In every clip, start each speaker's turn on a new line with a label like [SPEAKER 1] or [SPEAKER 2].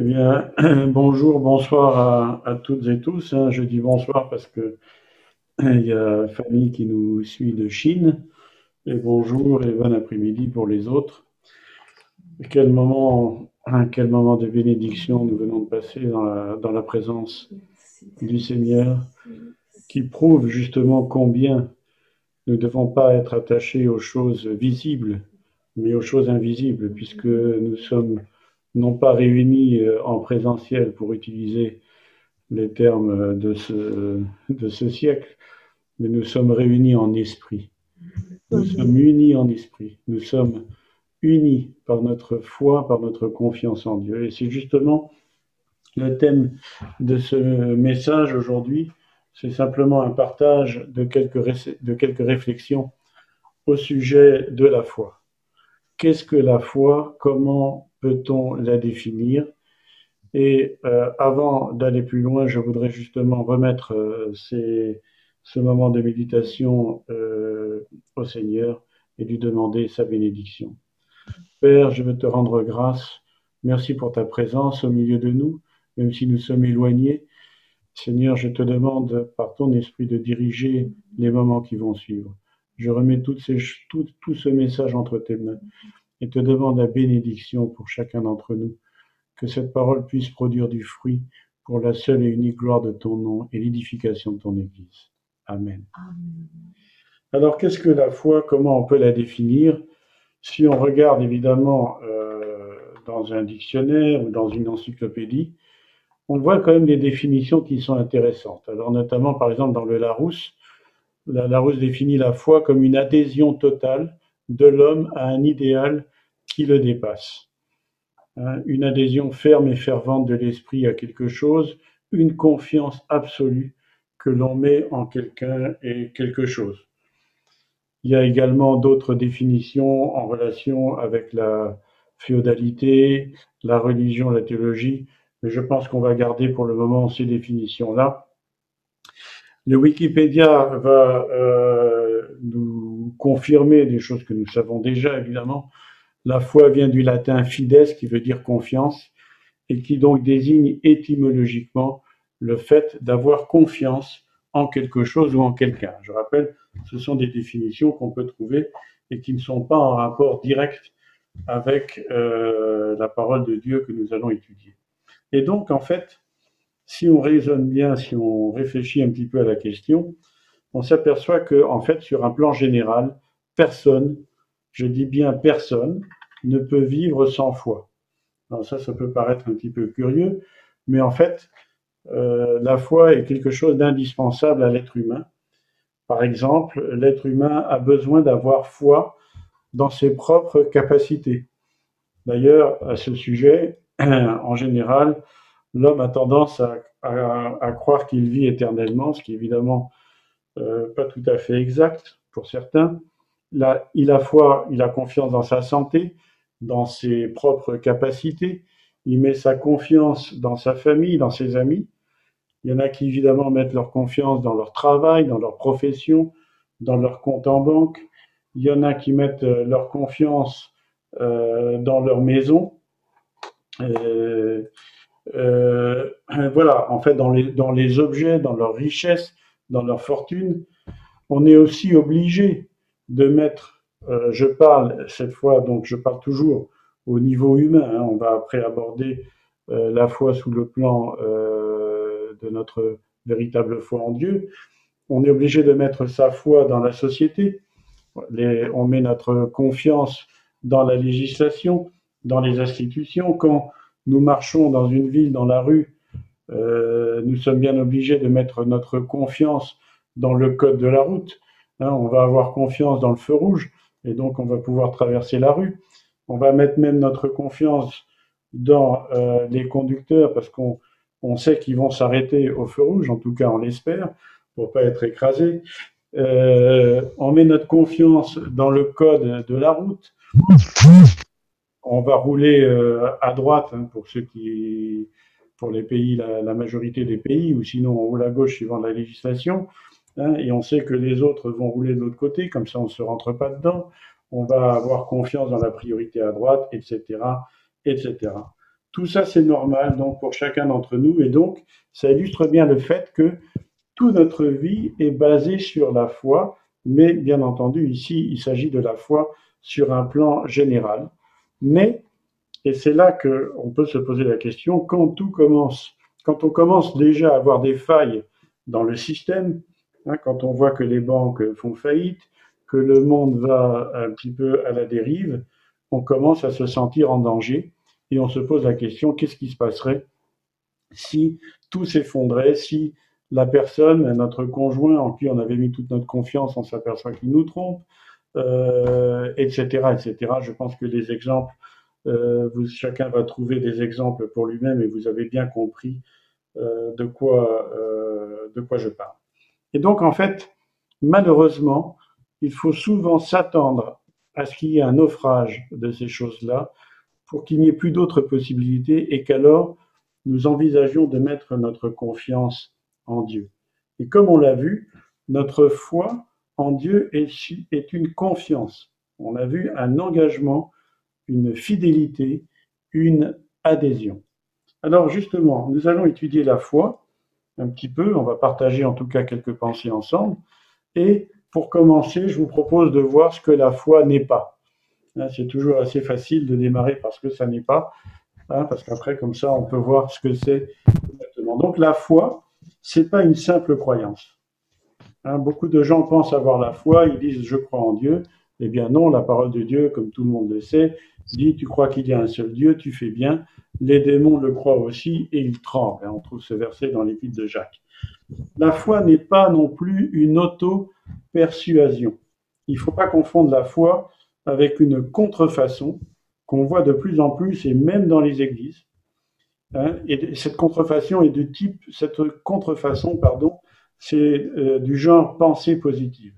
[SPEAKER 1] Eh bien, bonjour, bonsoir à, toutes et tous. Hein. Je dis bonsoir parce que il y a Fanny qui nous suit de Chine. Et bonjour et bon après-midi pour les autres. Quel moment, hein, quel moment de bénédiction nous venons de passer dans la, dans la présence du Seigneur, qui prouve justement combien nous ne devons pas être attachés aux choses visibles, mais aux choses invisibles, puisque nous sommes non pas réunis euh, en présentiel pour utiliser les termes de ce, de ce siècle, mais nous sommes réunis en esprit. Nous sommes unis en esprit. Nous sommes unis par notre foi, par notre confiance en Dieu. Et c'est justement le thème de ce message aujourd'hui. C'est simplement un partage de quelques, de quelques réflexions au sujet de la foi. Qu'est-ce que la foi? Comment peut-on la définir? Et euh, avant d'aller plus loin, je voudrais justement remettre euh, ce moment de méditation euh, au Seigneur et lui demander sa bénédiction. Père, je veux te rendre grâce. Merci pour ta présence au milieu de nous, même si nous sommes éloignés. Seigneur, je te demande par ton esprit de diriger les moments qui vont suivre. Je remets tout, tout ce message entre tes mains et te demande la bénédiction pour chacun d'entre nous, que cette parole puisse produire du fruit pour la seule et unique gloire de ton nom et l'édification de ton Église. Amen. Alors, qu'est-ce que la foi Comment on peut la définir? Si on regarde évidemment euh, dans un dictionnaire ou dans une encyclopédie, on voit quand même des définitions qui sont intéressantes. Alors, notamment, par exemple, dans le Larousse, la Larousse définit la foi comme une adhésion totale de l'homme à un idéal qui le dépasse. Hein, une adhésion ferme et fervente de l'esprit à quelque chose, une confiance absolue que l'on met en quelqu'un et quelque chose. Il y a également d'autres définitions en relation avec la féodalité, la religion, la théologie, mais je pense qu'on va garder pour le moment ces définitions-là. Le Wikipédia va euh, nous confirmer des choses que nous savons déjà, évidemment. La foi vient du latin fides, qui veut dire confiance, et qui donc désigne étymologiquement le fait d'avoir confiance en quelque chose ou en quelqu'un. Je rappelle, ce sont des définitions qu'on peut trouver et qui ne sont pas en rapport direct avec euh, la parole de Dieu que nous allons étudier. Et donc, en fait, si on raisonne bien, si on réfléchit un petit peu à la question, on s'aperçoit que, en fait, sur un plan général, personne, je dis bien personne, ne peut vivre sans foi. Alors ça, ça peut paraître un petit peu curieux, mais en fait, euh, la foi est quelque chose d'indispensable à l'être humain. Par exemple, l'être humain a besoin d'avoir foi dans ses propres capacités. D'ailleurs, à ce sujet, en général, l'homme a tendance à, croire qu'il vit éternellement, ce qui est évidemment euh, pas tout à fait exact pour certains. Il a foi, il a confiance dans sa santé, dans ses propres capacités, il met sa confiance dans sa famille, dans ses amis. Il y en a qui évidemment mettent leur confiance dans leur travail, dans leur profession, dans leur compte en banque. Il y en a qui mettent euh, leur confiance euh, dans leur maison. voilà, en fait, dans les, objets, dans leur richesse, dans leur fortune, on est aussi obligé de mettre, euh, je parle cette fois, donc je parle toujours au niveau humain, hein, on va après aborder euh, la foi sous le plan de notre véritable foi en Dieu, on est obligé de mettre sa foi dans la société, on met notre confiance dans la législation, dans les institutions, quand nous marchons dans une ville, dans la rue, euh, nous sommes bien obligés de mettre notre confiance dans le code de la route. Hein, on va avoir confiance dans le feu rouge et donc on va pouvoir traverser la rue. On va mettre même notre confiance dans euh, les conducteurs parce qu'on on sait qu'ils vont s'arrêter au feu rouge, en tout cas on l'espère, pour pas être écrasé. Euh, on met notre confiance dans le code de la route on va rouler euh, à droite hein, pour ceux qui, pour les pays, la, majorité des pays, ou sinon on roule à gauche suivant la législation. Hein, et on sait que les autres vont rouler de l'autre côté, comme ça on ne se rentre pas dedans. On va avoir confiance dans la priorité à droite, etc., etc. Tout ça, c'est normal donc pour chacun d'entre nous. Et donc, ça illustre bien le fait que toute notre vie est basée sur la foi, mais bien entendu, ici, il s'agit de la foi sur un plan général. Mais, et c'est là qu'on peut se poser la question, quand tout commence, quand on commence déjà à avoir des failles dans le système, hein, quand on voit que les banques font faillite, que le monde va un petit peu à la dérive, on commence à se sentir en danger et on se pose la question qu'est-ce qui se passerait si tout s'effondrait, si la personne, notre conjoint en qui on avait mis toute notre confiance, on s'aperçoit qu'il nous trompe, etc., etc. Je pense que les exemples, euh, vous, chacun va trouver des exemples pour lui-même et vous avez bien compris euh, de quoi euh, de quoi je parle. Et donc en fait, malheureusement, il faut souvent s'attendre à ce qu'il y ait un naufrage de ces choses-là pour qu'il n'y ait plus d'autres possibilités et qu'alors nous envisagions de mettre notre confiance en Dieu. Et comme on l'a vu, notre foi en Dieu est, une confiance. On a vu un engagement, une fidélité, une adhésion. Alors justement, nous allons étudier la foi un petit peu, on va partager en tout cas quelques pensées ensemble, et pour commencer, je vous propose de voir ce que la foi n'est pas. Hein, c'est toujours assez facile de démarrer parce que ça n'est pas, hein, parce qu'après, comme ça, on peut voir ce que c'est exactement. Donc la foi, c'est pas une simple croyance. Hein, beaucoup de gens pensent avoir la foi, ils disent je crois en Dieu. Eh bien non, la parole de Dieu, comme tout le monde le sait, dit tu crois qu'il y a un seul Dieu, tu fais bien. Les démons le croient aussi et ils tremblent. On trouve ce verset dans l'épître de Jacques. La foi n'est pas non plus une auto-persuasion. Il ne faut pas confondre la foi avec une contrefaçon qu'on voit de plus en plus et même dans les églises. Hein, et cette contrefaçon est de type, cette contrefaçon, pardon, c'est euh, du genre pensée positive.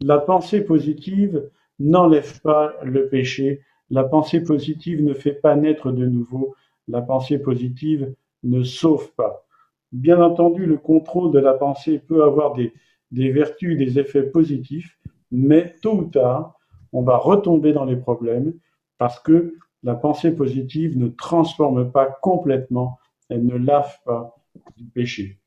[SPEAKER 1] La pensée positive n'enlève pas le péché. La pensée positive ne fait pas naître de nouveau. La pensée positive ne sauve pas. Bien entendu, le contrôle de la pensée peut avoir des, des vertus, des effets positifs, mais tôt ou tard, on va retomber dans les problèmes parce que la pensée positive ne transforme pas complètement, elle ne lave pas du péché.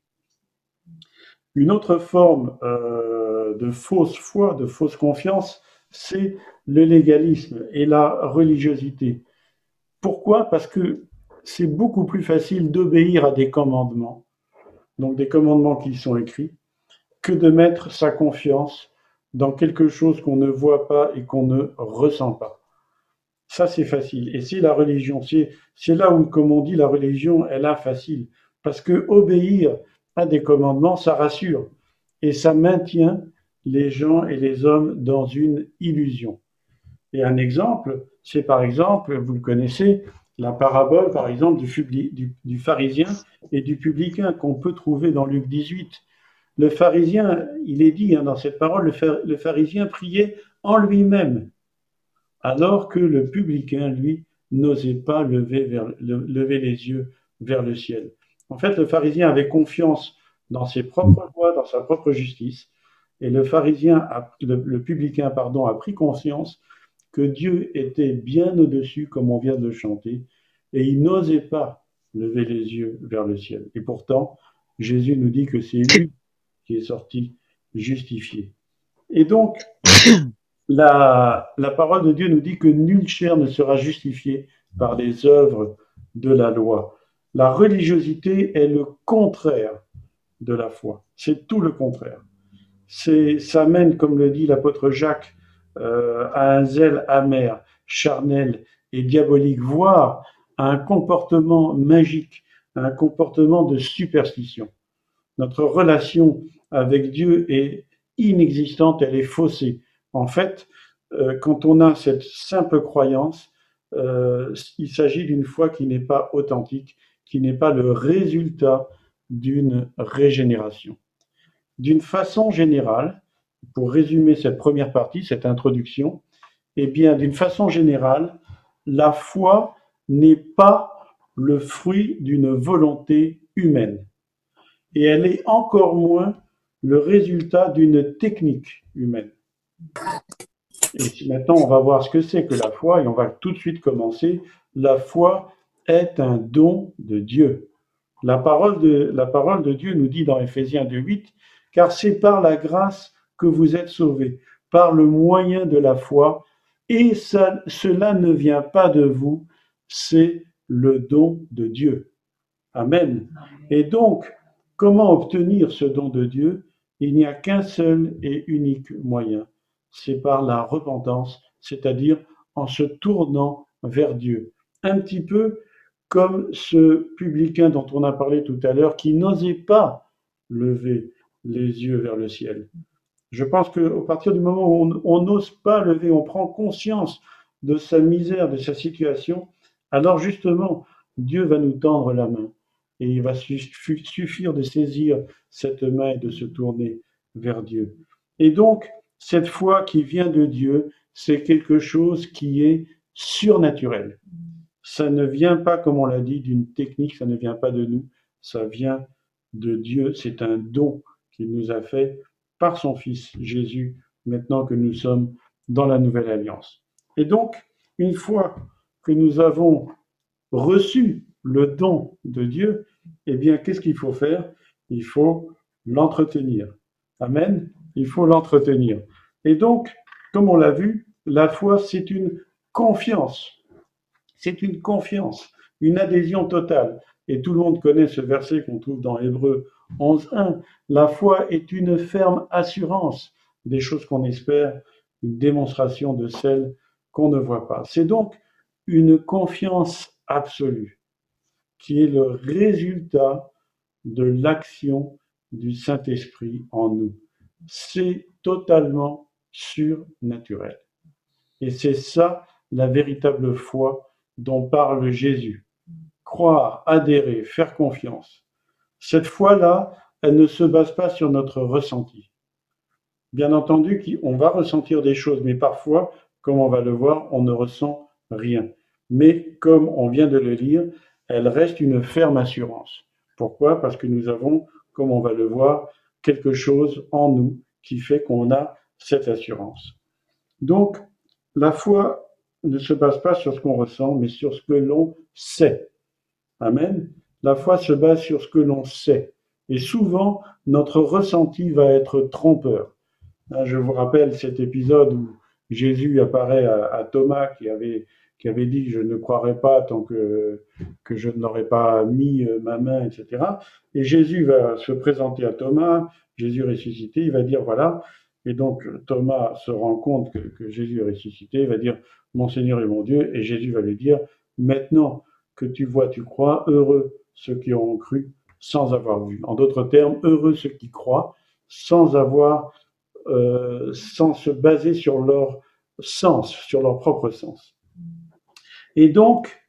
[SPEAKER 1] Une autre forme euh, de fausse foi, de fausse confiance, c'est le légalisme et la religiosité. Pourquoi? Parce que c'est beaucoup plus facile d'obéir à des commandements donc des commandements qui sont écrits, que de mettre sa confiance dans quelque chose qu'on ne voit pas et qu'on ne ressent pas. Ça, c'est facile. Et c'est la religion. C'est là où, comme on dit, la religion est là facile. Parce que obéir des commandements, ça rassure. Et ça maintient les gens et les hommes dans une illusion. Et un exemple, c'est par exemple, vous le connaissez, la parabole, par exemple, du, pharisien et du publicain qu'on peut trouver dans Luc 18. Le pharisien, il est dit hein, dans cette parole, le, pharisien priait en lui-même, alors que le publicain, lui, n'osait pas lever les yeux vers le ciel. En fait, le pharisien avait confiance dans ses propres lois, dans sa propre justice, et le pharisien, le, le publicain, pardon, a pris conscience que Dieu était bien au-dessus, comme on vient de le chanter, et il n'osait pas lever les yeux vers le ciel. Et pourtant, Jésus nous dit que c'est lui qui est sorti justifié. Et donc, la, la parole de Dieu nous dit que nulle chair ne sera justifiée par les œuvres de la loi. La religiosité est le contraire de la foi. C'est tout le contraire. C'est, ça mène, comme le dit l'apôtre Jacques, euh, à un zèle amer, charnel et diabolique, voire à un comportement magique, à un comportement de superstition. Notre relation avec Dieu est inexistante, elle est faussée. En fait, euh, quand on a cette simple croyance, euh, il s'agit d'une foi qui n'est pas authentique, qui n'est pas le résultat d'une régénération. D'une façon générale, pour résumer cette première partie, cette introduction, eh bien, d'une façon générale, la foi n'est pas le fruit d'une volonté humaine. Et elle est encore moins le résultat d'une technique humaine. Et maintenant, on va voir ce que c'est que la foi, et on va tout de suite commencer. La foi est un don de Dieu. La parole de, la parole de Dieu nous dit dans Éphésiens 2.8, car c'est par la grâce que vous êtes sauvés, par le moyen de la foi, et ça, cela ne vient pas de vous, c'est le don de Dieu. Amen. Et donc, comment obtenir ce don de Dieu? Il n'y a qu'un seul et unique moyen, c'est par la repentance, c'est-à-dire en se tournant vers Dieu. Un petit peu comme ce publicain dont on a parlé tout à l'heure qui n'osait pas lever les yeux vers le ciel. Je pense qu'à partir du moment où on n'ose pas lever, on prend conscience de sa misère, de sa situation, alors justement, Dieu va nous tendre la main et il va suffire de saisir cette main et de se tourner vers Dieu. Et donc, cette foi qui vient de Dieu, c'est quelque chose qui est surnaturel. Ça ne vient pas, comme on l'a dit, d'une technique, ça ne vient pas de nous, ça vient de Dieu, c'est un don qu'il nous a fait par son Fils Jésus, maintenant que nous sommes dans la nouvelle alliance. Et donc, une fois que nous avons reçu le don de Dieu, eh bien, qu'est-ce qu'il faut faire? Il faut l'entretenir. Amen. Il faut l'entretenir. Et donc, comme on l'a vu, la foi, c'est une confiance. C'est une confiance, une adhésion totale. Et tout le monde connaît ce verset qu'on trouve dans Hébreu 11.1. La foi est une ferme assurance des choses qu'on espère, une démonstration de celles qu'on ne voit pas. C'est donc une confiance absolue qui est le résultat de l'action du Saint-Esprit en nous. C'est totalement surnaturel. Et c'est ça la véritable foi dont parle Jésus. Croire, adhérer, faire confiance. Cette foi-là, elle ne se base pas sur notre ressenti. Bien entendu, on va ressentir des choses, mais parfois, comme on va le voir, on ne ressent rien. Mais comme on vient de le lire, elle reste une ferme assurance. Pourquoi? Parce que nous avons, comme on va le voir, quelque chose en nous qui fait qu'on a cette assurance. Donc, la foi ne se base pas sur ce qu'on ressent, mais sur ce que l'on sait. Amen. La foi se base sur ce que l'on sait. Et souvent, notre ressenti va être trompeur. Hein, je vous rappelle cet épisode où Jésus apparaît à, Thomas qui avait, qui avait dit Je ne croirai pas tant que, que je n'aurais pas mis euh, ma main, etc. Et Jésus va se présenter à Thomas, Jésus ressuscité, il va dire Voilà. Et donc Thomas se rend compte que, Jésus est ressuscité, il va dire Mon Seigneur et mon Dieu. Et Jésus va lui dire Maintenant que tu vois, tu crois, heureux ceux qui auront cru sans avoir vu. En d'autres termes, heureux ceux qui croient sans avoir euh, sans se baser sur leur sens, sur leur propre sens. Et donc,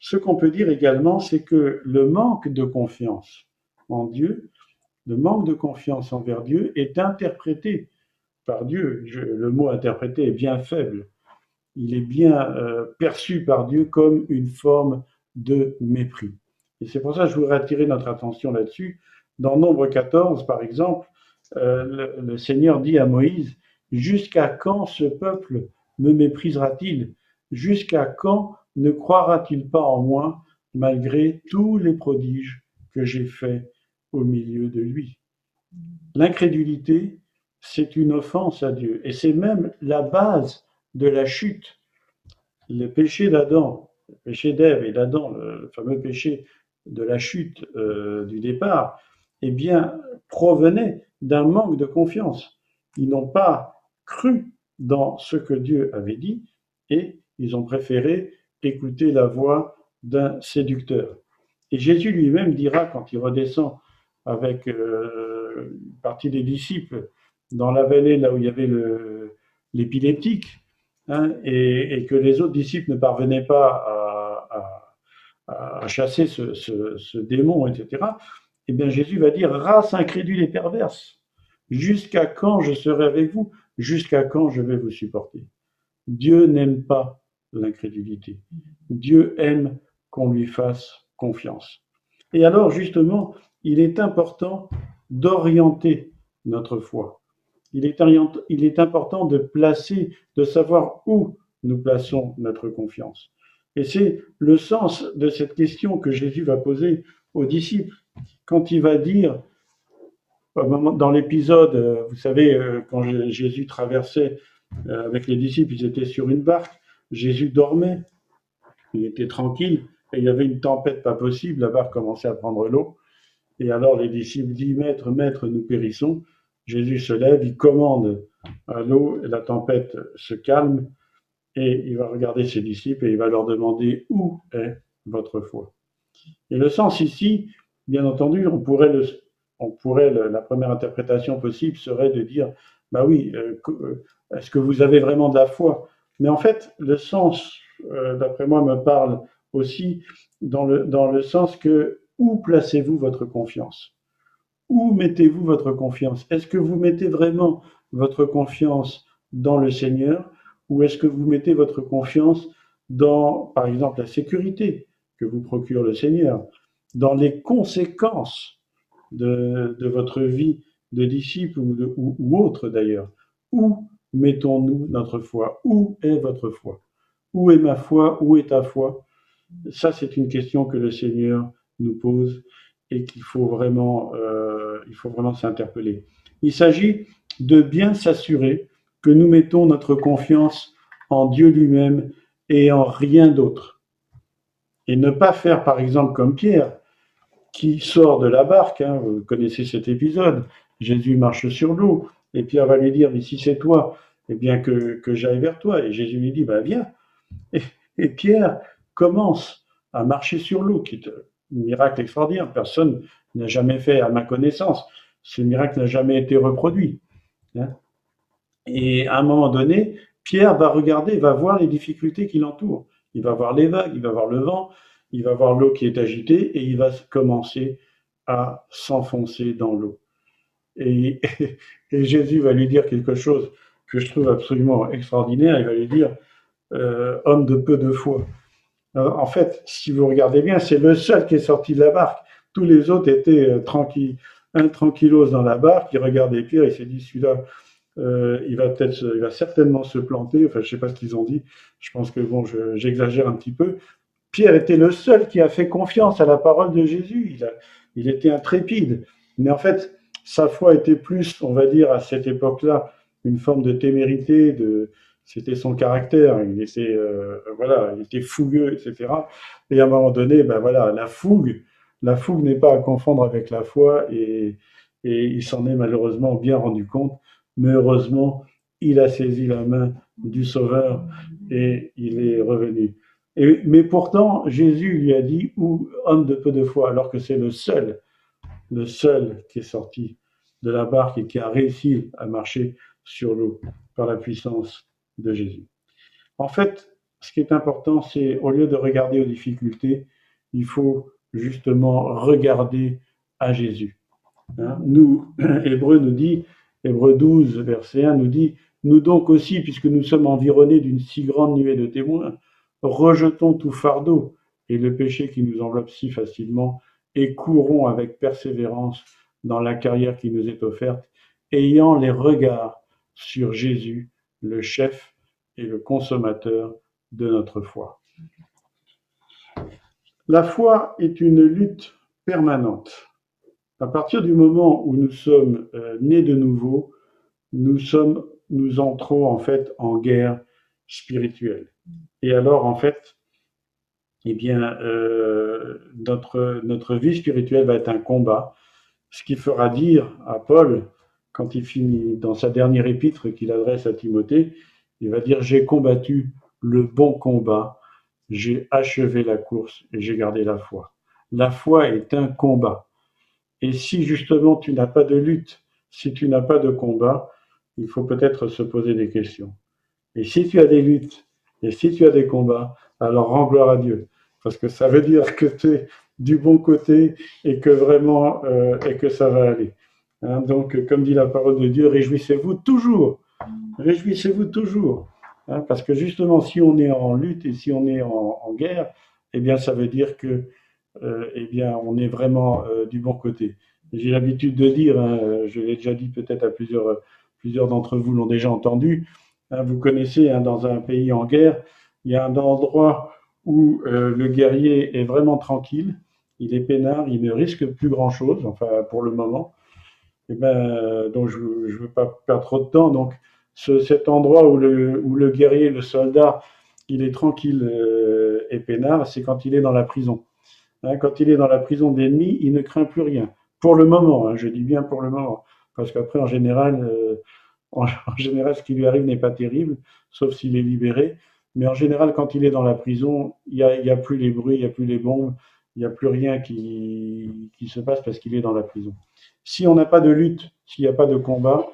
[SPEAKER 1] ce qu'on peut dire également, c'est que le manque de confiance en Dieu, le manque de confiance envers Dieu est interprété par Dieu. le mot interprété est bien faible. Il est bien euh, perçu par Dieu comme une forme de mépris. Et c'est pour ça que je voudrais attirer notre attention là-dessus. Dans Nombre 14, par exemple, euh, le, Seigneur dit à Moïse, Jusqu'à quand ce peuple me méprisera-t-il? Jusqu'à quand ne croira-t-il pas en moi malgré tous les prodiges que j'ai faits au milieu de lui? L'incrédulité, c'est une offense à Dieu et c'est même la base de la chute. Le péché d'Adam, le péché d'Ève et d'Adam, le fameux péché de la chute euh, du départ, eh bien, provenait d'un manque de confiance. Ils n'ont pas cru dans ce que Dieu avait dit et ils ont préféré écouter la voix d'un séducteur. Et Jésus lui-même dira quand il redescend avec euh, une partie des disciples dans la vallée là où il y avait l'épileptique hein, et, que les autres disciples ne parvenaient pas à, chasser ce, ce, démon, etc. Eh bien, Jésus va dire race incrédule et perverse. Jusqu'à quand je serai avec vous? Jusqu'à quand je vais vous supporter? Dieu n'aime pas l'incrédulité. Dieu aime qu'on lui fasse confiance. Et alors, justement, il est important d'orienter notre foi. Il est, important de placer, de savoir où nous plaçons notre confiance. Et c'est le sens de cette question que Jésus va poser aux disciples. Quand il va dire, dans l'épisode, euh, vous savez, euh, quand Jésus traversait euh, avec les disciples, ils étaient sur une barque, Jésus dormait, il était tranquille, et il y avait une tempête pas possible, la barque commençait à prendre l'eau, et alors les disciples disent, Maître, Maître, nous périssons. Jésus se lève, il commande à l'eau, et la tempête se calme, et il va regarder ses disciples et il va leur demander où est votre foi? Et le sens ici, bien entendu, on pourrait, la première interprétation possible serait de dire, bah oui, euh, euh, est-ce que vous avez vraiment de la foi? Mais en fait, le sens, euh, d'après moi, me parle aussi dans le sens que où placez-vous votre confiance? Où mettez-vous votre confiance? Est-ce que vous mettez vraiment votre confiance dans le Seigneur ou est-ce que vous mettez votre confiance dans, par exemple, la sécurité que vous procure le Seigneur, dans les conséquences de, votre vie de disciple ou, autre d'ailleurs? Où mettons-nous notre foi? Où est votre foi? Où est ma foi? Où est ta foi? Ça, c'est une question que le Seigneur nous pose et qu'il faut vraiment, euh, il faut vraiment s'interpeller. Il s'agit de bien s'assurer que nous mettons notre confiance en Dieu lui-même et en rien d'autre. Et ne pas faire, par exemple, comme Pierre, qui sort de la barque, hein, vous connaissez cet épisode, Jésus marche sur l'eau, et Pierre va lui dire, mais si c'est toi, eh bien que, que j'aille vers toi. Et Jésus lui dit, bah viens. Et, Pierre commence à marcher sur l'eau, qui est un miracle extraordinaire. Personne n'a jamais fait à ma connaissance. Ce miracle n'a jamais été reproduit. Hein. Et à un moment donné, Pierre va regarder, va voir les difficultés qui l'entourent. Il va voir les vagues, il va voir le vent, il va voir l'eau qui est agitée et il va commencer à s'enfoncer dans l'eau. Et, Jésus va lui dire quelque chose que je trouve absolument extraordinaire. Il va lui dire, euh, homme de peu de foi. en fait, si vous regardez bien, c'est le seul qui est sorti de la barque. Tous les autres étaient euh, tranquilles, dans la barque. Il regardait Pierre, il s'est dit, celui-là, euh, il va peut-être, il va certainement se planter. Enfin, je sais pas ce qu'ils ont dit. Je pense que bon, j'exagère un petit peu. Pierre était le seul qui a fait confiance à la parole de Jésus. Il, a, il était intrépide. Mais en fait, sa foi était plus, on va dire, à cette époque-là, une forme de témérité. C'était son caractère. Il était, euh, voilà, il était fougueux, etc. Et à un moment donné, ben voilà, la fougue, la fougue n'est pas à confondre avec la foi. Et, il s'en est malheureusement bien rendu compte mais heureusement, il a saisi la main du Sauveur et il est revenu. Mais pourtant, Jésus lui a dit, ou homme de peu de foi, alors que c'est le seul, le seul qui est sorti de la barque et qui a réussi à marcher sur l'eau par la puissance de Jésus. En fait, ce qui est important, c'est au lieu de regarder aux difficultés, il faut justement regarder à Jésus. Hein? Nous, Hébreu nous dit, Hébreu 12, verset 1 nous dit Nous donc aussi, puisque nous sommes environnés d'une si grande nuée de témoins, rejetons tout fardeau et le péché qui nous enveloppe si facilement, et courons avec persévérance dans la carrière qui nous est offerte, ayant les regards sur Jésus, le chef et le consommateur de notre foi. La foi est une lutte permanente. À partir du moment où nous sommes euh, nés de nouveau, nous sommes, entrons en fait en guerre spirituelle. Et alors en fait, eh euh, notre vie spirituelle va être un combat, ce qui fera dire à Paul, quand il finit dans sa dernière épître qu'il adresse à Timothée, il va dire J'ai combattu le bon combat, j'ai achevé la course et j'ai gardé la foi. La foi est un combat. Et si justement tu n'as pas de lutte, si tu n'as pas de combat, il faut peut-être se poser des questions. Et si tu as des luttes, et si tu as des combats, alors rends gloire à Dieu. Parce que ça veut dire que tu es du bon côté et que vraiment, euh, et que ça va aller. Hein, donc, comme dit la parole de Dieu, réjouissez-vous toujours. Réjouissez-vous toujours. Hein, parce que justement, si on est en lutte et si on est en, guerre, eh bien, ça veut dire que euh, eh bien, on est vraiment euh, du bon côté. J'ai l'habitude de dire, hein, je l'ai déjà dit peut-être à plusieurs, plusieurs d'entre vous l'ont déjà entendu, hein, vous connaissez, dans un pays en guerre, il y a un endroit où euh, le guerrier est vraiment tranquille, il est peinard, il ne risque plus grand-chose, enfin pour le moment. Et eh ben, donc je ne veux pas perdre trop de temps. Donc cet endroit où le, guerrier, le soldat, il est tranquille euh, et peinard, c'est quand il est dans la prison. Hein, quand il est dans la prison d'ennemis, il ne craint plus rien. Pour le moment, hein, je dis bien pour le moment, parce qu'après, en général, euh, en, général, ce qui lui arrive n'est pas terrible, sauf s'il est libéré. Mais en général, quand il est dans la prison, il n'y a, a, plus les bruits, il n'y a plus les bombes, il n'y a plus rien qui, qui se passe parce qu'il est dans la prison. Si on n'a pas de lutte, s'il n'y a pas de combat,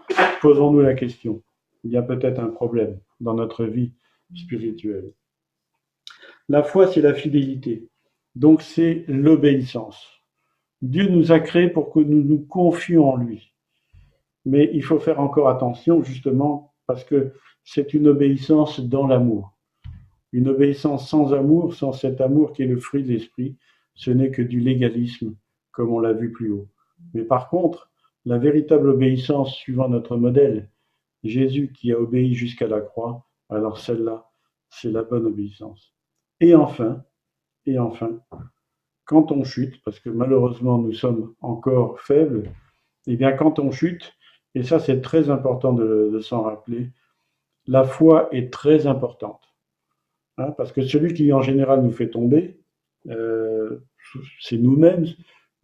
[SPEAKER 1] posons-nous la question. Il y a peut-être un problème dans notre vie spirituelle. La foi, c'est la fidélité. Donc, c'est l'obéissance. Dieu nous a créés pour que nous nous confions en lui. Mais il faut faire encore attention, justement, parce que c'est une obéissance dans l'amour. Une obéissance sans amour, sans cet amour qui est le fruit de l'esprit, ce n'est que du légalisme, comme on l'a vu plus haut. Mais par contre, la véritable obéissance suivant notre modèle, Jésus qui a obéi jusqu'à la croix, alors celle-là, c'est la bonne obéissance. Et enfin, et enfin, quand on chute, parce que malheureusement nous sommes encore faibles, et eh bien quand on chute, et ça c'est très important de, s'en rappeler, la foi est très importante. Hein, parce que celui qui en général nous fait tomber, euh, c'est nous-mêmes,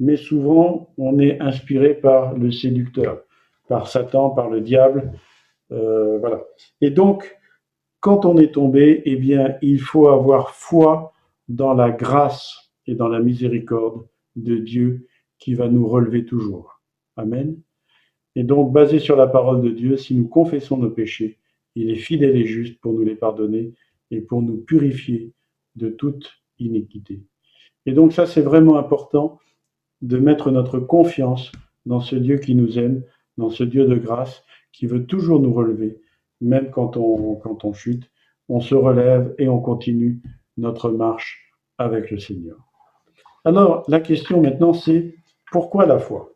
[SPEAKER 1] mais souvent on est inspiré par le séducteur, par Satan, par le diable. Euh, voilà. Et donc, quand on est tombé, eh bien, il faut avoir foi dans la grâce et dans la miséricorde de Dieu qui va nous relever toujours. Amen. Et donc, basé sur la parole de Dieu, si nous confessons nos péchés, il est fidèle et juste pour nous les pardonner et pour nous purifier de toute iniquité. Et donc ça, c'est vraiment important de mettre notre confiance dans ce Dieu qui nous aime, dans ce Dieu de grâce qui veut toujours nous relever, même quand on, chute, on se relève et on continue notre marche avec le Seigneur. Alors, la question maintenant, c'est pourquoi la foi?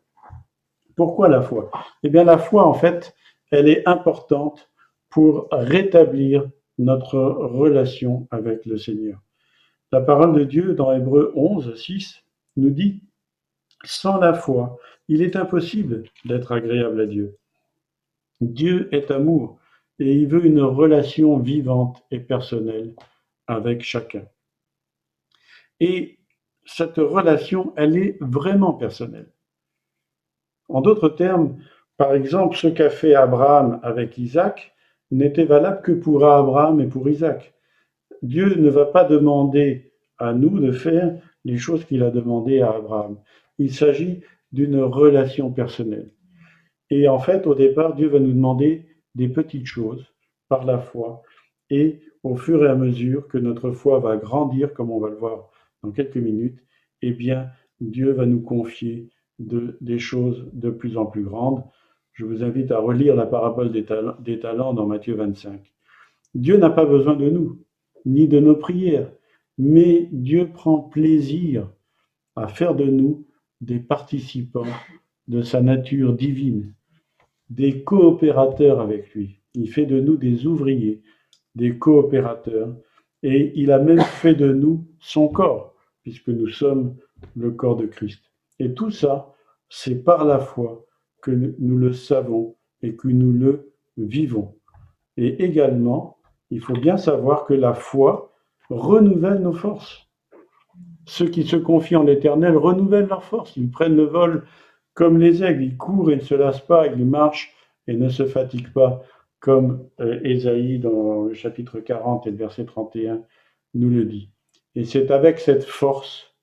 [SPEAKER 1] Pourquoi la foi? Eh bien, la foi, en fait, elle est importante pour rétablir notre relation avec le Seigneur. La parole de Dieu dans Hébreu 11, 6 nous dit, sans la foi, il est impossible d'être agréable à Dieu. Dieu est amour et il veut une relation vivante et personnelle avec chacun. Et cette relation, elle est vraiment personnelle. En d'autres termes, par exemple, ce qu'a fait Abraham avec Isaac n'était valable que pour Abraham et pour Isaac. Dieu ne va pas demander à nous de faire les choses qu'il a demandées à Abraham. Il s'agit d'une relation personnelle. Et en fait, au départ, Dieu va nous demander des petites choses par la foi. Et au fur et à mesure que notre foi va grandir, comme on va le voir dans quelques minutes, eh bien, Dieu va nous confier des choses de plus en plus grandes. Je vous invite à relire la parabole des, talents dans Matthieu 25. Dieu n'a pas besoin de nous, ni de nos prières, mais Dieu prend plaisir à faire de nous des participants de sa nature divine, des coopérateurs avec lui. Il fait de nous des ouvriers, des coopérateurs, et il a même fait de nous son corps, puisque nous sommes le corps de Christ. Et tout ça, c'est par la foi que nous le savons et que nous le vivons. Et également, il faut bien savoir que la foi renouvelle nos forces. Ceux qui se confient en l'Éternel renouvellent leurs forces. Ils prennent le vol comme les aigles. Ils courent et ne se lassent pas. Ils marchent et ne se fatiguent pas, comme euh, Ésaïe dans le chapitre 40 et le verset 31 nous le dit. Et c'est avec cette force,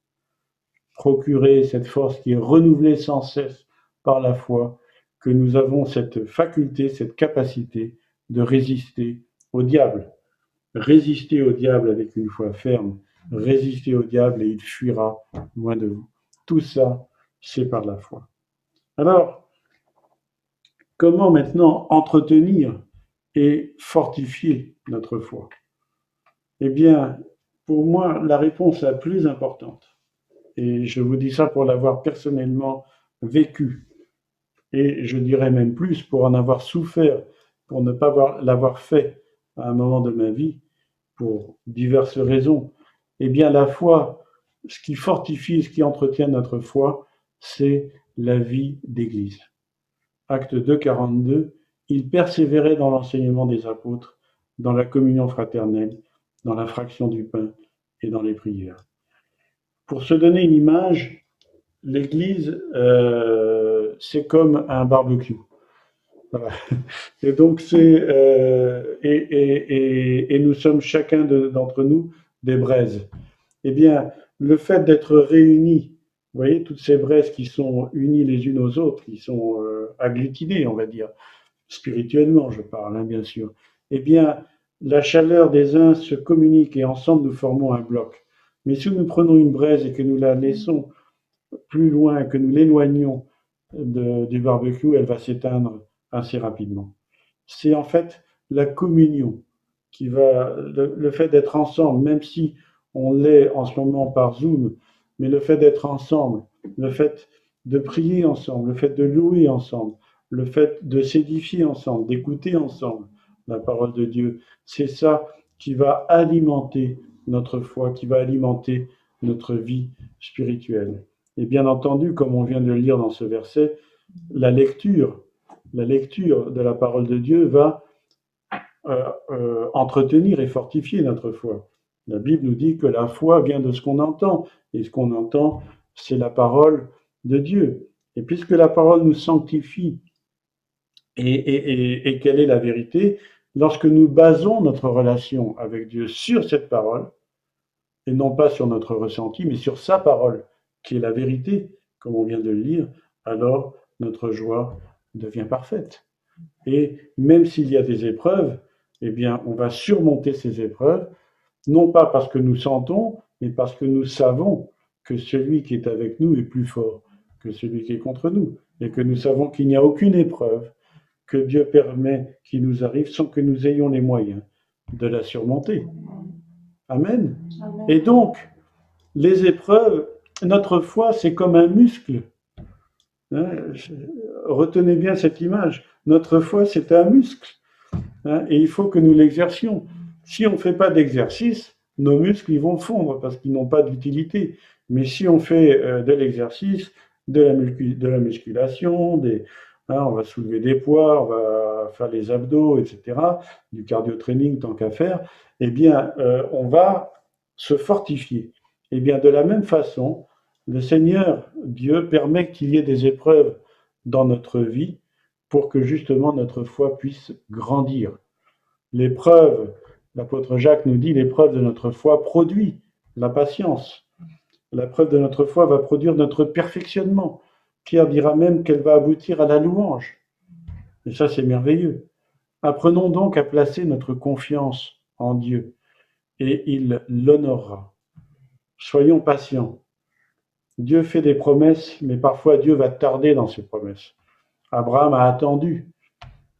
[SPEAKER 1] procurée, cette force qui est renouvelée sans cesse par la foi, que nous avons cette faculté, cette capacité de résister au diable. Résister au diable avec une foi ferme, résister au diable et il fuira loin de vous. Tout ça, c'est par la foi. Alors, comment maintenant entretenir et fortifier notre foi? Eh bien, pour moi, la réponse la plus importante, et je vous dis ça pour l'avoir personnellement vécu, et je dirais même plus pour en avoir souffert, pour ne pas l'avoir fait à un moment de ma vie, pour diverses raisons, Eh bien, la foi, ce qui fortifie, ce qui entretient notre foi, c'est la vie d'Église. Acte 2, 42, il persévérait dans l'enseignement des apôtres, dans la communion fraternelle, dans la fraction du pain et dans les prières. Pour se donner une image, l'Église, euh, c'est comme un barbecue. Et donc c'est euh, et, nous sommes chacun d'entre nous des braises. Eh bien, le fait d'être réunis, vous voyez, toutes ces braises qui sont unies les unes aux autres, qui sont euh, agglutinées, on va dire, spirituellement, je parle, hein, bien sûr. Eh bien, la chaleur des uns se communique et ensemble nous formons un bloc. Mais si nous prenons une braise et que nous la laissons plus loin, que nous l'éloignons du barbecue, elle va s'éteindre assez rapidement. C'est en fait la communion qui va, le, fait d'être ensemble, même si on l'est en ce moment par Zoom, mais le fait d'être ensemble, le fait de prier ensemble, le fait de louer ensemble, le fait de s'édifier ensemble, d'écouter ensemble la parole de Dieu, c'est ça qui va alimenter notre foi, qui va alimenter notre vie spirituelle. Et bien entendu, comme on vient de le lire dans ce verset, la lecture de la parole de Dieu va euh, euh, entretenir et fortifier notre foi. La Bible nous dit que la foi vient de ce qu'on entend, et ce qu'on entend, c'est la parole de Dieu. Et puisque la parole nous sanctifie et, quelle est la vérité, lorsque nous basons notre relation avec Dieu sur cette parole, et non pas sur notre ressenti, mais sur sa parole, qui est la vérité, comme on vient de le lire, alors notre joie devient parfaite. Et même s'il y a des épreuves, eh bien, on va surmonter ces épreuves, non pas parce que nous sentons, mais parce que nous savons que celui qui est avec nous est plus fort que celui qui est contre nous, et que nous savons qu'il n'y a aucune épreuve que Dieu permet qui nous arrive sans que nous ayons les moyens de la surmonter. Amen. Et donc, les épreuves, notre foi, c'est comme un muscle. Hein, retenez bien cette image. Notre foi, c'est un muscle. Hein, et il faut que nous l'exercions. Si on ne fait pas d'exercice, nos muscles ils vont fondre parce qu'ils n'ont pas d'utilité. Mais si on fait euh, de l'exercice, de la, de la musculation, hein, on va soulever des poids, on va faire les abdos, etc., du cardio-training tant qu'à faire, eh bien, euh, on va se fortifier. Eh bien, de la même façon, le Seigneur Dieu permet qu'il y ait des épreuves dans notre vie pour que justement notre foi puisse grandir. L'épreuve, l'apôtre Jacques nous dit, l'épreuve de notre foi produit la patience. La preuve de notre foi va produire notre perfectionnement. Pierre dira même qu'elle va aboutir à la louange. Et ça, c'est merveilleux. Apprenons donc à placer notre confiance en Dieu et il l'honorera. Soyons patients. Dieu fait des promesses, mais parfois Dieu va tarder dans ses promesses. Abraham a attendu.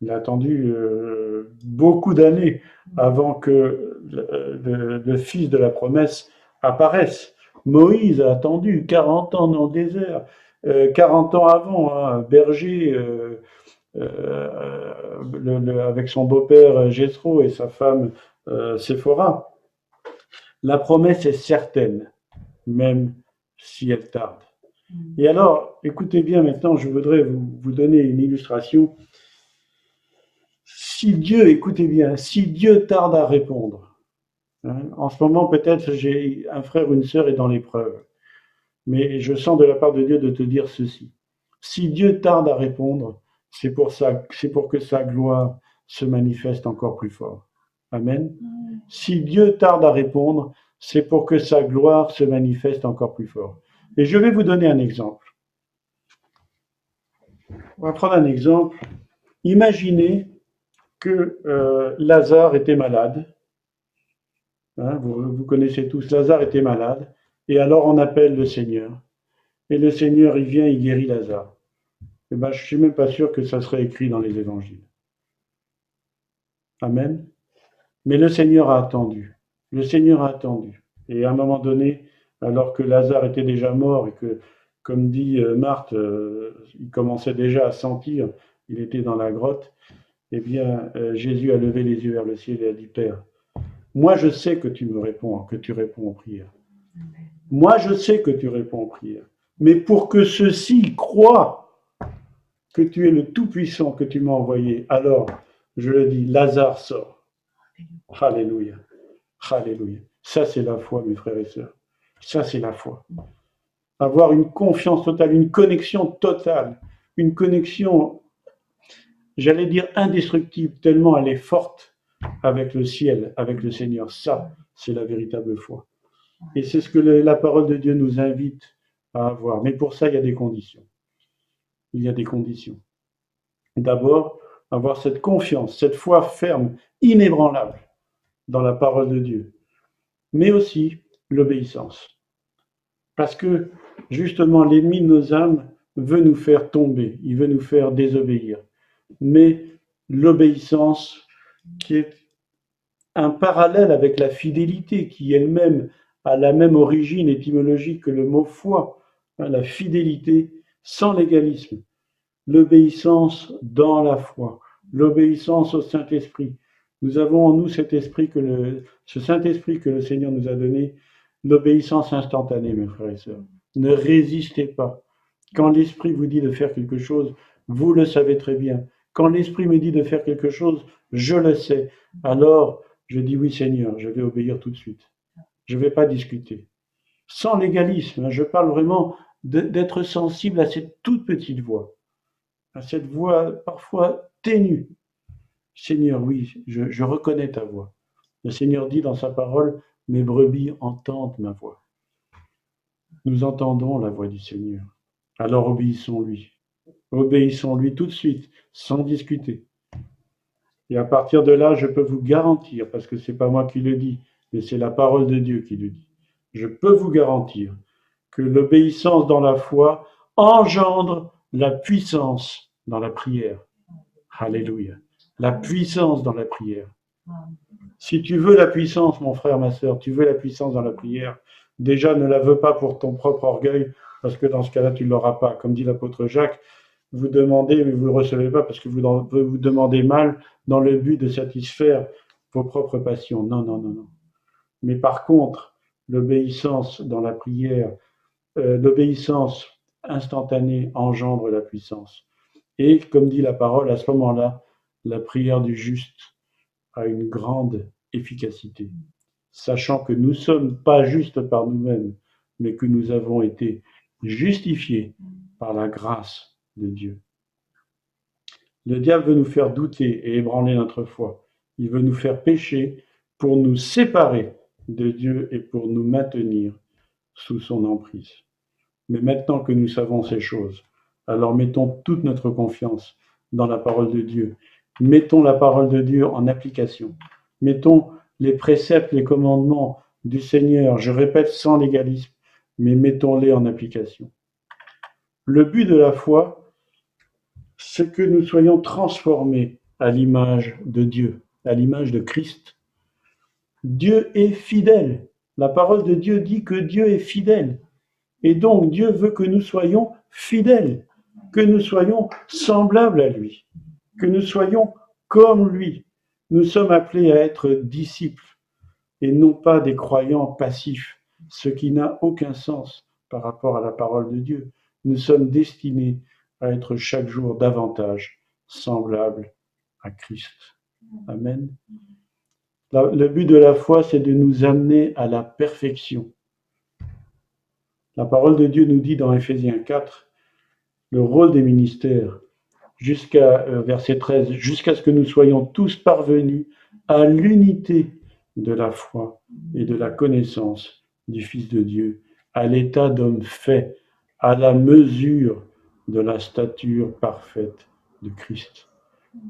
[SPEAKER 1] Il a attendu euh, beaucoup d'années avant que le, fils de la promesse apparaisse. Moïse a attendu 40 ans dans le désert. 40 euh, ans avant, un hein, berger euh, avec son beau-père Jéthro et sa femme Séphora. La promesse est certaine, même si elle tarde. Mm. Et alors, écoutez bien maintenant, je voudrais vous, donner une illustration. Si Dieu, écoutez bien, si Dieu tarde à répondre, hein, en ce moment peut-être j'ai un frère ou une sœur est dans l'épreuve, mais je sens de la part de Dieu de te dire ceci. Si Dieu tarde à répondre, c'est pour, pour que sa gloire se manifeste encore plus fort. Amen. Si Dieu tarde à répondre, c'est pour que sa gloire se manifeste encore plus fort. Et je vais vous donner un exemple. On va prendre un exemple. Imaginez que euh, Lazare était malade. Hein, vous, connaissez tous, Lazare était malade. Et alors on appelle le Seigneur. Et le Seigneur, il vient, il guérit Lazare. Eh ben, je ne suis même pas sûr que ça serait écrit dans les évangiles. Amen. Mais le Seigneur a attendu. Le Seigneur a attendu. Et à un moment donné, alors que Lazare était déjà mort et que, comme dit euh, Marthe, euh, il commençait déjà à sentir, il était dans la grotte, eh bien, euh, Jésus a levé les yeux vers le ciel et a dit, Père, Moi, je sais que tu me réponds, que tu réponds aux prières. Moi, je sais que tu réponds aux prières. Mais pour que ceux-ci croient que tu es le Tout-Puissant que tu m'as envoyé, alors, je le dis, Lazare sort. Alléluia. Alléluia. Ça, c'est la foi, mes frères et sœurs. Ça, c'est la foi. Avoir une confiance totale, une connexion totale, une connexion, j'allais dire indestructible, tellement elle est forte avec le ciel, avec le Seigneur. Ça, c'est la véritable foi. Et c'est ce que la parole de Dieu nous invite à avoir. Mais pour ça, il y a des conditions. Il y a des conditions. D'abord, avoir cette confiance, cette foi ferme, inébranlable dans la parole de Dieu. Mais aussi l'obéissance. Parce que justement, l'ennemi de nos âmes veut nous faire tomber, il veut nous faire désobéir. Mais l'obéissance, qui est un parallèle avec la fidélité, qui elle-même a la même origine étymologique que le mot foi, hein, la fidélité sans légalisme, l'obéissance dans la foi, l'obéissance au Saint-Esprit. Nous avons en nous cet esprit que ce Saint-Esprit que le Seigneur nous a donné, l'obéissance instantanée, mes frères et sœurs. Ne résistez pas. Quand l'Esprit vous dit de faire quelque chose, vous le savez très bien. Quand l'Esprit me dit de faire quelque chose, je le sais. Alors, je dis oui Seigneur, je vais obéir tout de suite. Je ne vais pas discuter. Sans légalisme, hein, je parle vraiment d'être sensible à cette toute petite voix, à cette voix parfois ténue. Seigneur, oui, je, je reconnais ta voix. Le Seigneur dit dans sa parole, mes brebis entendent ma voix. Nous entendons la voix du Seigneur. Alors obéissons-lui. Obéissons-lui tout de suite, sans discuter. Et à partir de là, je peux vous garantir, parce que ce n'est pas moi qui le dis, mais c'est la parole de Dieu qui le dit. Je peux vous garantir que l'obéissance dans la foi engendre la puissance dans la prière. Alléluia. La puissance dans la prière. Si tu veux la puissance, mon frère, ma soeur, tu veux la puissance dans la prière, déjà ne la veux pas pour ton propre orgueil, parce que dans ce cas-là, tu ne l'auras pas. Comme dit l'apôtre Jacques, vous demandez, mais vous ne recevez pas parce que vous, vous demandez mal dans le but de satisfaire vos propres passions. Non, non, non, non. Mais par contre, l'obéissance dans la prière, euh, l'obéissance instantanée engendre la puissance. Et comme dit la parole, à ce moment-là, la prière du juste a une grande efficacité, sachant que nous ne sommes pas justes par nous-mêmes, mais que nous avons été justifiés par la grâce de Dieu. Le diable veut nous faire douter et ébranler notre foi. Il veut nous faire pécher pour nous séparer de Dieu et pour nous maintenir sous son emprise. Mais maintenant que nous savons ces choses, alors mettons toute notre confiance dans la parole de Dieu Mettons la parole de Dieu en application. Mettons les préceptes, les commandements du Seigneur, je répète sans légalisme, mais mettons-les en application. Le but de la foi, c'est que nous soyons transformés à l'image de Dieu, à l'image de Christ. Dieu est fidèle. La parole de Dieu dit que Dieu est fidèle. Et donc Dieu veut que nous soyons fidèles, que nous soyons semblables à lui que nous soyons comme lui. Nous sommes appelés à être disciples et non pas des croyants passifs, ce qui n'a aucun sens par rapport à la parole de Dieu. Nous sommes destinés à être chaque jour davantage semblables à Christ. Amen. Le but de la foi, c'est de nous amener à la perfection. La parole de Dieu nous dit dans Éphésiens 4, le rôle des ministères, jusqu'à euh, verset 13, jusqu'à ce que nous soyons tous parvenus à l'unité de la foi et de la connaissance du Fils de Dieu, à l'état d'homme fait, à la mesure de la stature parfaite de Christ.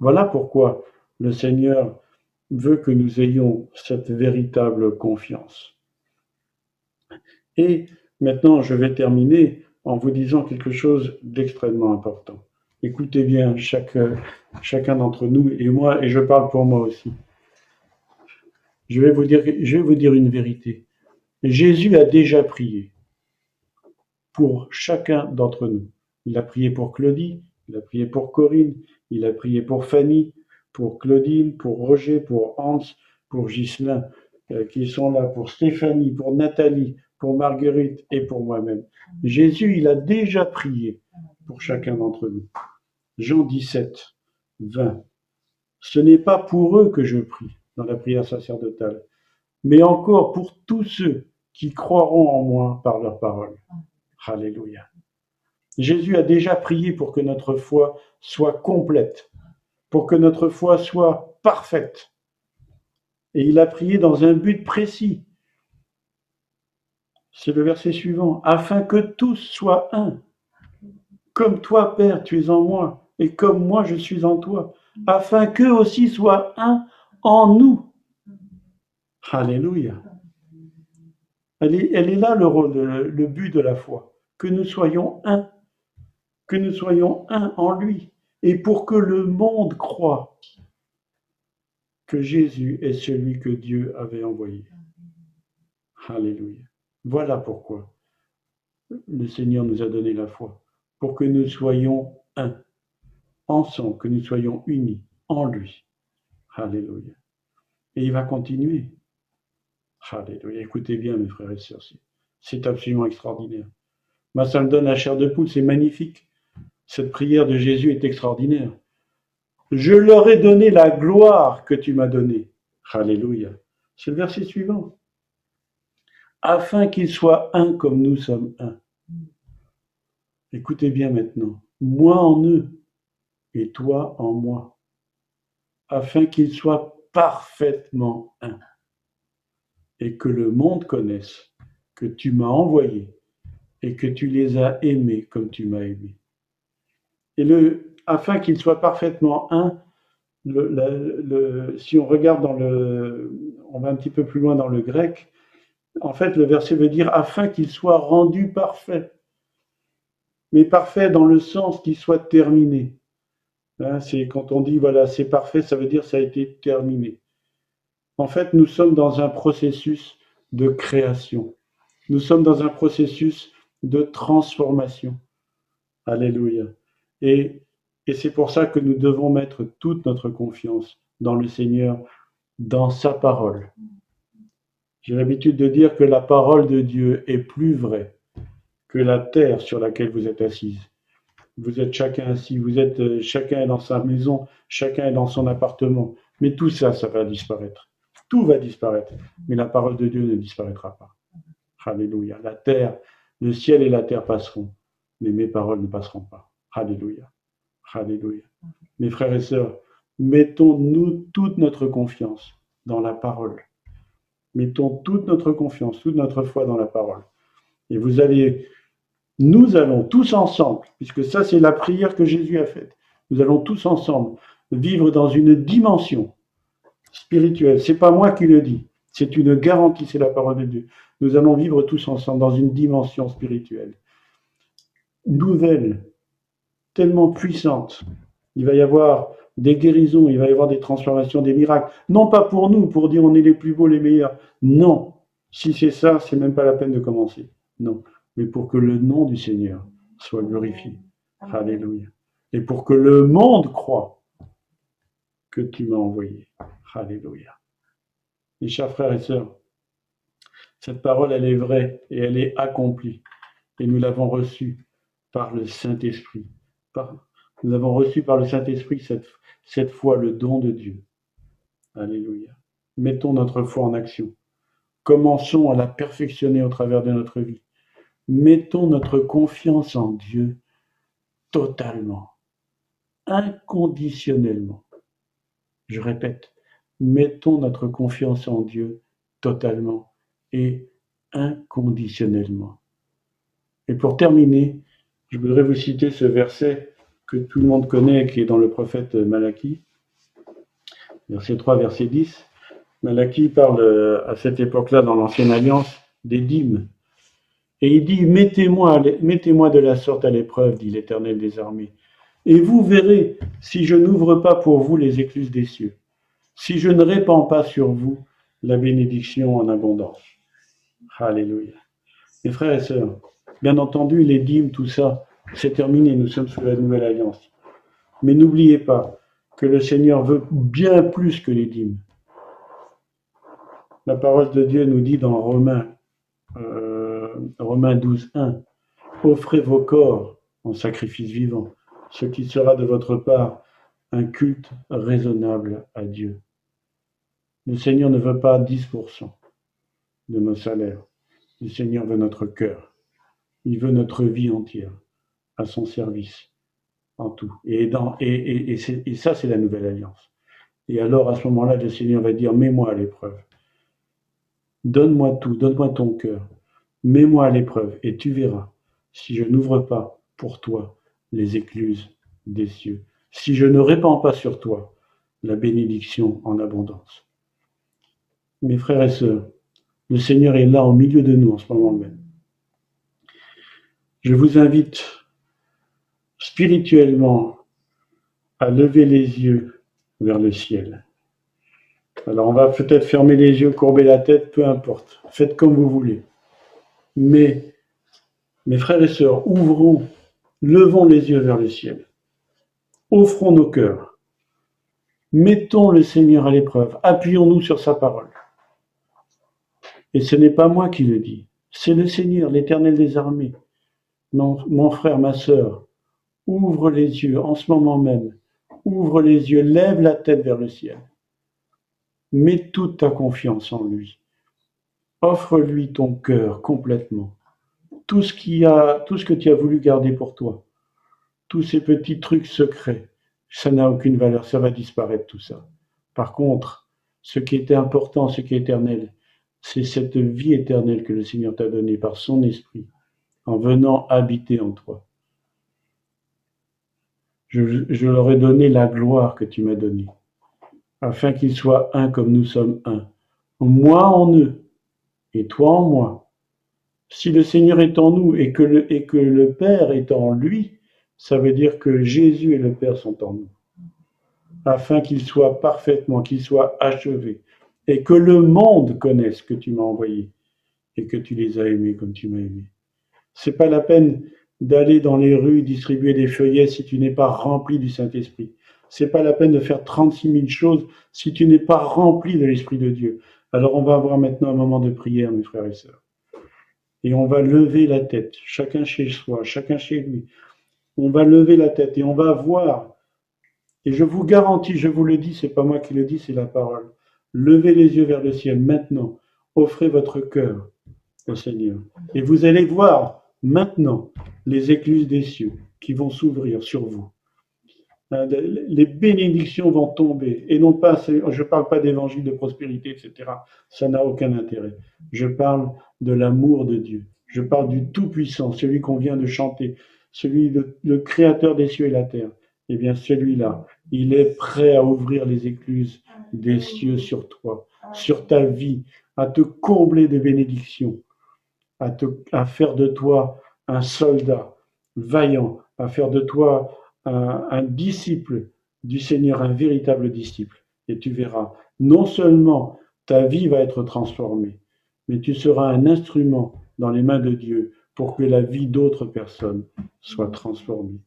[SPEAKER 1] Voilà pourquoi le Seigneur veut que nous ayons cette véritable confiance. Et maintenant, je vais terminer en vous disant quelque chose d'extrêmement important. Écoutez bien chacun d'entre nous et moi, et je parle pour moi aussi. Je vais vous dire, je vais vous dire une vérité. Jésus a déjà prié pour chacun d'entre nous. Il a prié pour Claudie, il a prié pour Corinne, il a prié pour Fanny, pour Claudine, pour Roger, pour Hans, pour Ghislain. euh, qui sont là pour Stéphanie, pour Nathalie, pour Marguerite et pour moi-même. Jésus, il a déjà prié pour chacun d'entre nous. Jean 17, 20. Ce n'est pas pour eux que je prie dans la prière sacerdotale, mais encore pour tous ceux qui croiront en moi par leur parole. Alléluia. Jésus a déjà prié pour que notre foi soit complète, pour que notre foi soit parfaite. Et il a prié dans un but précis. C'est le verset suivant. Afin que tous soient un. Comme toi, Père, tu es en moi, et comme moi, je suis en toi. Afin qu'eux aussi soient un en nous. Alléluia. Elle est, là le, rôle, le but de la foi. Que nous soyons un. Que nous soyons un en lui. Et pour que le monde croit que Jésus est celui que Dieu avait envoyé. Alléluia. Voilà pourquoi le Seigneur nous a donné la foi, pour que nous soyons un, ensemble, que nous soyons unis en lui. Alléluia. Et il va continuer. Alléluia. Écoutez bien, mes frères et sœurs, c'est absolument extraordinaire. Moi, ça me donne la chair de poule, c'est magnifique. Cette prière de Jésus est extraordinaire. Je leur ai donné la gloire que tu m'as donnée. Alléluia. C'est le verset suivant. Afin qu'ils soient un comme nous sommes un. Écoutez bien maintenant. Moi en eux et toi en moi. Afin qu'ils soient parfaitement un. Et que le monde connaisse que tu m'as envoyé et que tu les as aimés comme tu m'as aimé. Et le, afin qu'il soit parfaitement un, si on regarde dans le, on va un petit peu plus loin dans le grec, en fait, le verset veut dire afin qu'il soit rendu parfait. Mais parfait dans le sens qu'il soit terminé. Hein, c'est quand on dit voilà, c'est parfait, ça veut dire ça a été terminé. En fait, nous sommes dans un processus de création. Nous sommes dans un processus de transformation. Alléluia. Et c'est pour ça que nous devons mettre toute notre confiance dans le Seigneur, dans sa parole. J'ai l'habitude de dire que la parole de Dieu est plus vraie que la terre sur laquelle vous êtes assise. Vous êtes chacun assis, vous êtes euh, chacun dans sa maison, chacun est dans son appartement. Mais tout ça, ça va disparaître. Tout va disparaître. Mais la parole de Dieu ne disparaîtra pas. Alléluia. La terre, le ciel et la terre passeront, mais mes paroles ne passeront pas. Alléluia. Alléluia. Mes frères et sœurs, mettons-nous toute notre confiance dans la parole. Mettons toute notre confiance, toute notre foi dans la parole. Et vous allez, nous allons tous ensemble, puisque ça c'est la prière que Jésus a faite, nous allons tous ensemble vivre dans une dimension spirituelle. C'est pas moi qui le dis, c'est une garantie, c'est la parole de Dieu. Nous allons vivre tous ensemble dans une dimension spirituelle nouvelle, tellement puissante. Il va y avoir des guérisons, il va y avoir des transformations, des miracles. Non pas pour nous, pour dire on est les plus beaux, les meilleurs. Non. Si c'est ça, c'est même pas la peine de commencer. Non. Mais pour que le nom du Seigneur soit glorifié. Alléluia. Et pour que le monde croit que tu m'as envoyé. Alléluia. Mes chers frères et sœurs, cette parole, elle est vraie et elle est accomplie. Et nous l'avons reçue par le Saint-Esprit nous avons reçu par le Saint-Esprit cette, cette fois le don de Dieu. Alléluia. Mettons notre foi en action. Commençons à la perfectionner au travers de notre vie. Mettons notre confiance en Dieu totalement, inconditionnellement. Je répète, mettons notre confiance en Dieu totalement et inconditionnellement. Et pour terminer, je voudrais vous citer ce verset que tout le monde connaît, qui est dans le prophète Malachi, verset 3, verset 10. Malachi parle euh, à cette époque-là, dans l'Ancienne Alliance, des dîmes. Et il dit, mettez-moi mettez de la sorte à l'épreuve, dit l'Éternel des armées. Et vous verrez si je n'ouvre pas pour vous les écluses des cieux, si je ne répands pas sur vous la bénédiction en abondance. Alléluia. Mes frères et sœurs, Bien entendu, les dîmes, tout ça, c'est terminé, nous sommes sous la nouvelle alliance. Mais n'oubliez pas que le Seigneur veut bien plus que les dîmes. La parole de Dieu nous dit dans Romains, euh, Romains 12, 1, offrez vos corps en sacrifice vivant, ce qui sera de votre part un culte raisonnable à Dieu. Le Seigneur ne veut pas 10% de nos salaires. Le Seigneur veut notre cœur. Il veut notre vie entière à son service, en tout. Et, dans, ça, c'est la nouvelle alliance. Et alors, à ce moment-là, le Seigneur va dire, mets-moi à l'épreuve. Donne-moi tout, donne-moi ton cœur. Mets-moi à l'épreuve et tu verras si je n'ouvre pas pour toi les écluses des cieux, si je ne répands pas sur toi la bénédiction en abondance. Mes frères et sœurs, le Seigneur est là au milieu de nous en ce moment même. Je vous invite spirituellement à lever les yeux vers le ciel. Alors on va peut-être fermer les yeux, courber la tête, peu importe. Faites comme vous voulez. Mais, mes frères et sœurs, ouvrons, levons les yeux vers le ciel. Offrons nos cœurs. Mettons le Seigneur à l'épreuve. Appuyons-nous sur sa parole. Et ce n'est pas moi qui le dis, c'est le Seigneur, l'Éternel des armées. Mon, frère, ma sœur, ouvre les yeux en ce moment même. Ouvre les yeux, lève la tête vers le ciel. Mets toute ta confiance en lui. Offre-lui ton cœur complètement. Tout ce, qui a, tout ce que tu as voulu garder pour toi, tous ces petits trucs secrets, ça n'a aucune valeur, ça va disparaître tout ça. Par contre, ce qui était important, ce qui est éternel, c'est cette vie éternelle que le Seigneur t'a donnée par son esprit, en venant habiter en toi. Je, leur ai donné la gloire que tu m'as donnée, afin qu'ils soient un comme nous sommes un. Moi en eux, et toi en moi. Si le Seigneur est en nous et que le Père est en lui, ça veut dire que Jésus et le Père sont en nous, afin qu'ils soient parfaitement, qu'ils soient achevés, et que le monde connaisse que tu m'as envoyé et que tu les as aimés comme tu m'as aimé. C'est pas la peine d'aller dans les rues distribuer des feuillets si tu n'es pas rempli du Saint-Esprit. C'est pas la peine de faire 36 000 choses si tu n'es pas rempli de l'Esprit de Dieu. Alors on va avoir maintenant un moment de prière, mes frères et sœurs. Et on va lever la tête, chacun chez soi, chacun chez lui. On va lever la tête et on va voir. Et je vous garantis, je vous le dis, c'est pas moi qui le dis, c'est la parole. Levez les yeux vers le ciel maintenant. Offrez votre cœur au Seigneur. Et vous allez voir maintenant les écluses des cieux qui vont s'ouvrir sur vous. Hein, les bénédictions vont tomber. Et non pas, je ne parle pas d'évangile de prospérité, etc. Ça n'a aucun intérêt. Je parle de l'amour de Dieu. Je parle du Tout-Puissant, celui qu'on vient de chanter, celui, le, le Créateur des cieux et la terre. Eh bien, celui-là, il est prêt à ouvrir les écluses des cieux sur toi, sur ta vie, à te combler de bénédictions, à, te, à faire de toi un soldat vaillant, à faire de toi un, disciple du Seigneur, un véritable disciple. Et tu verras, non seulement ta vie va être transformée, mais tu seras un instrument dans les mains de Dieu pour que la vie d'autres personnes soit transformée.